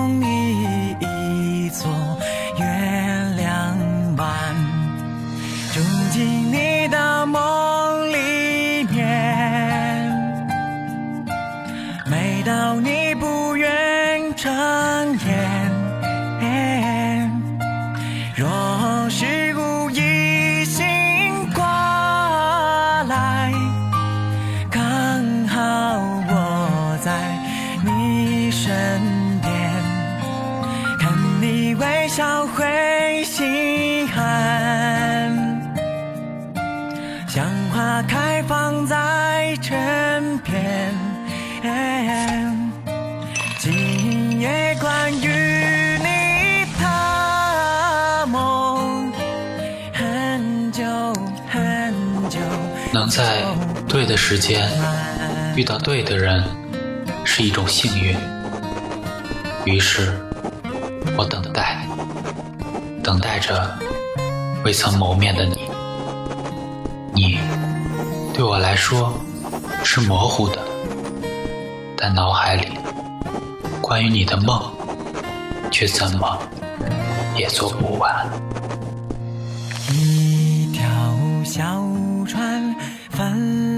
送你一座。开放在枕边今夜关于你的梦很久很久能在对的时间遇到对的人是一种幸运。于是我等待等待着未曾谋面的你。你对我来说是模糊的但脑海里关于你的梦却怎么也做不完。一条小船帆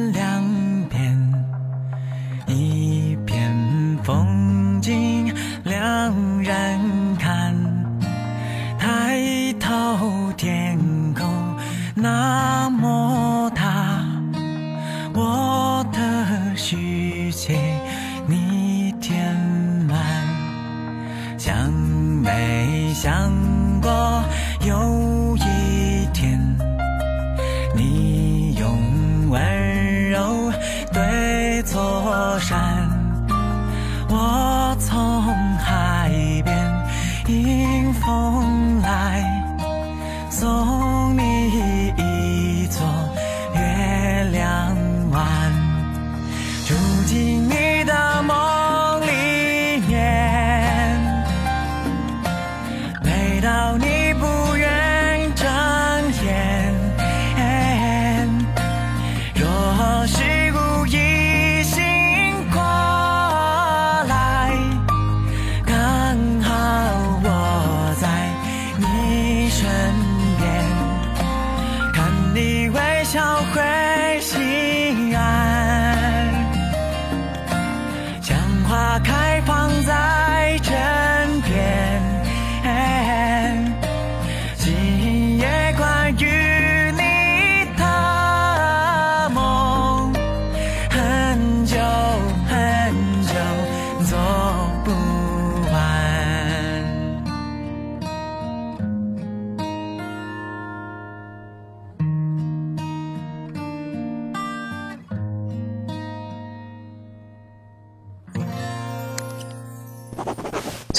世界。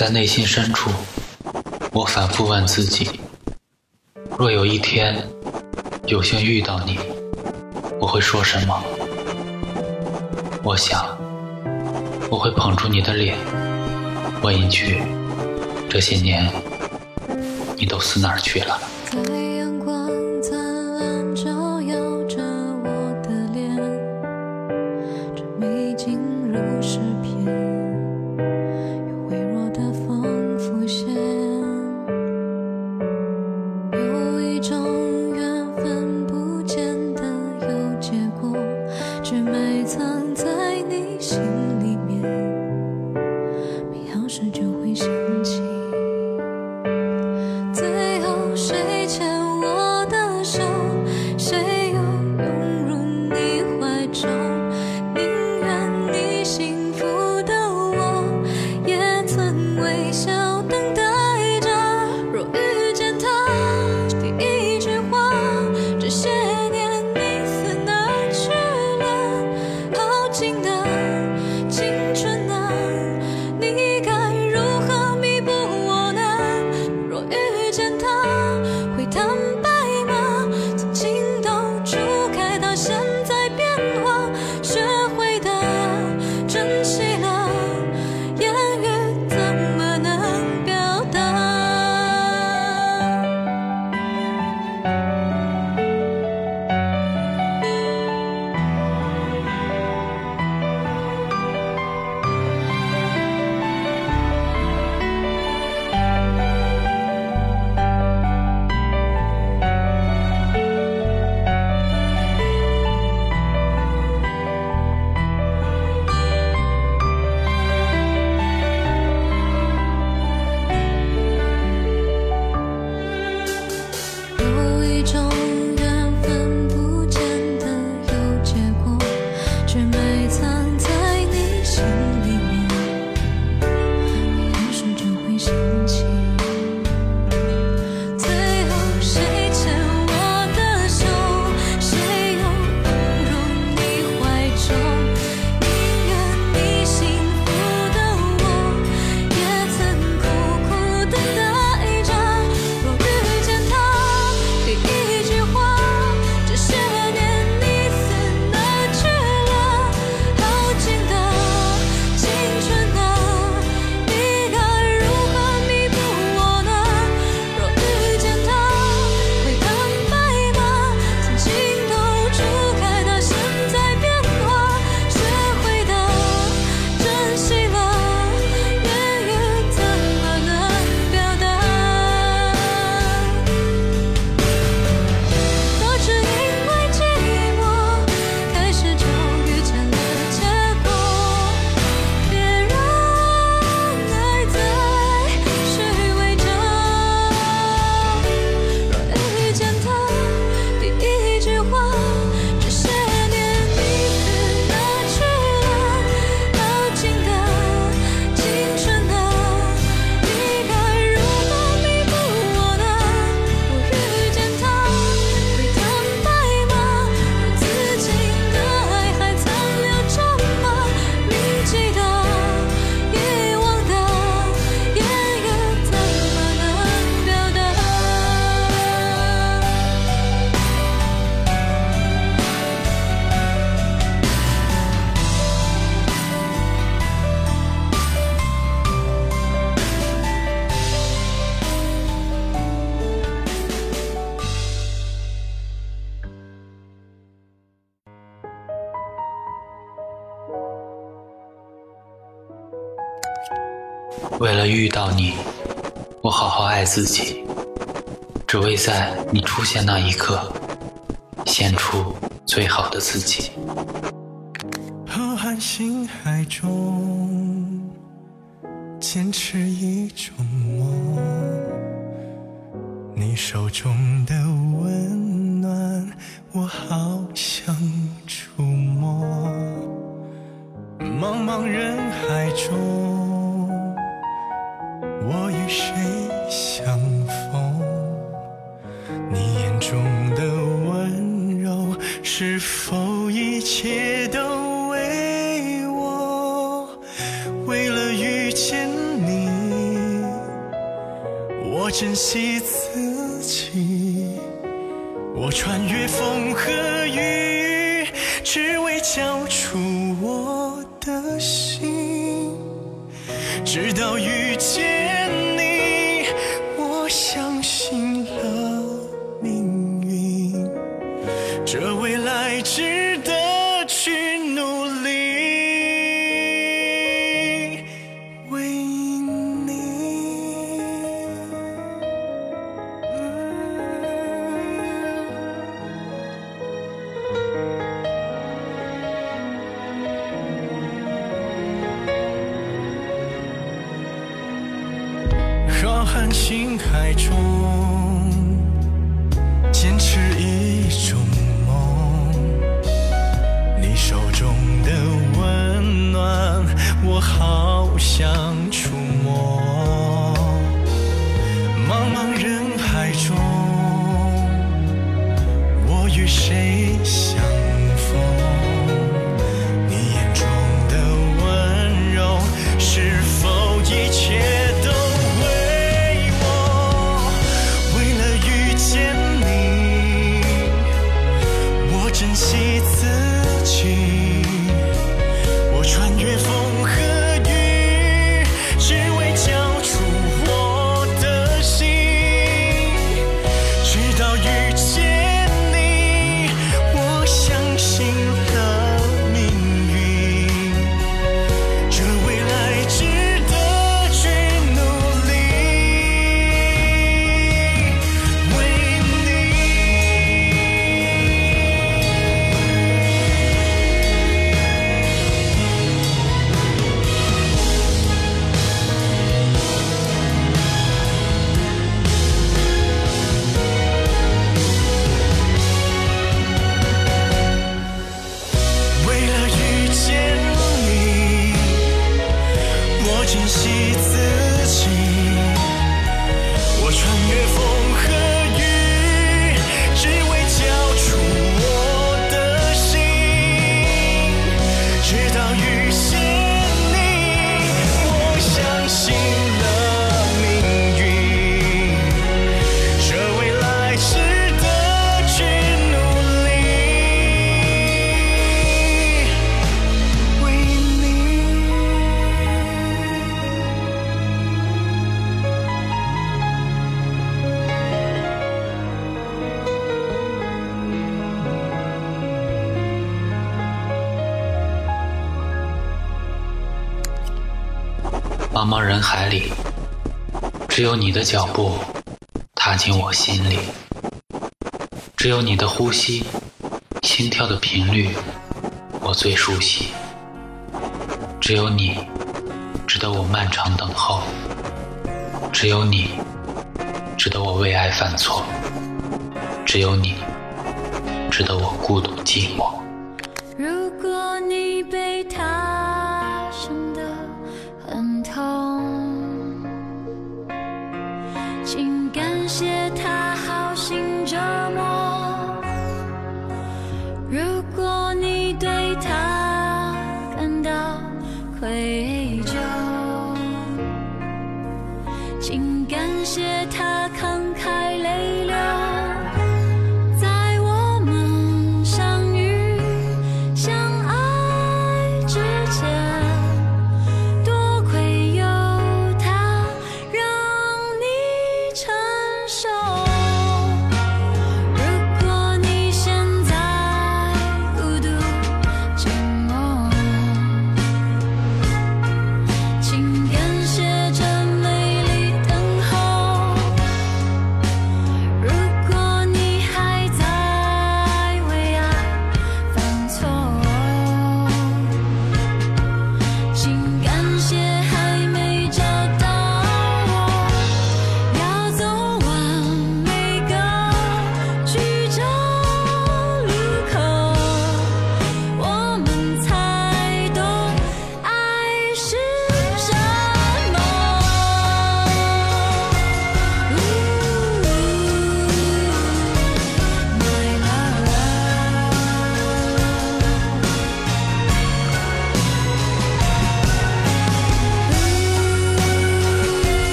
在内心深处，我反复问自己：若有一天有幸遇到你，我会说什么？我想我会捧住你的脸，问一句：这些年你都死哪儿去了？遇到你，我好好爱自己，只为在你出现那一刻，献出最好的自己。浩瀚星海中，坚持一种梦，你手中的温暖，我好想触摸。茫茫人海中，谁相逢？你眼中的温柔，是否一切都为我？为了遇见你，我珍惜自己，我穿越风和雨，只为交出我的心。直到遇见谁茫茫人海里，只有你的脚步踏进我心里，只有你的呼吸，心跳的频率我最熟悉，只有你值得我漫长等候，只有你值得我为爱犯错，只有你值得我孤独寂寞。如果你被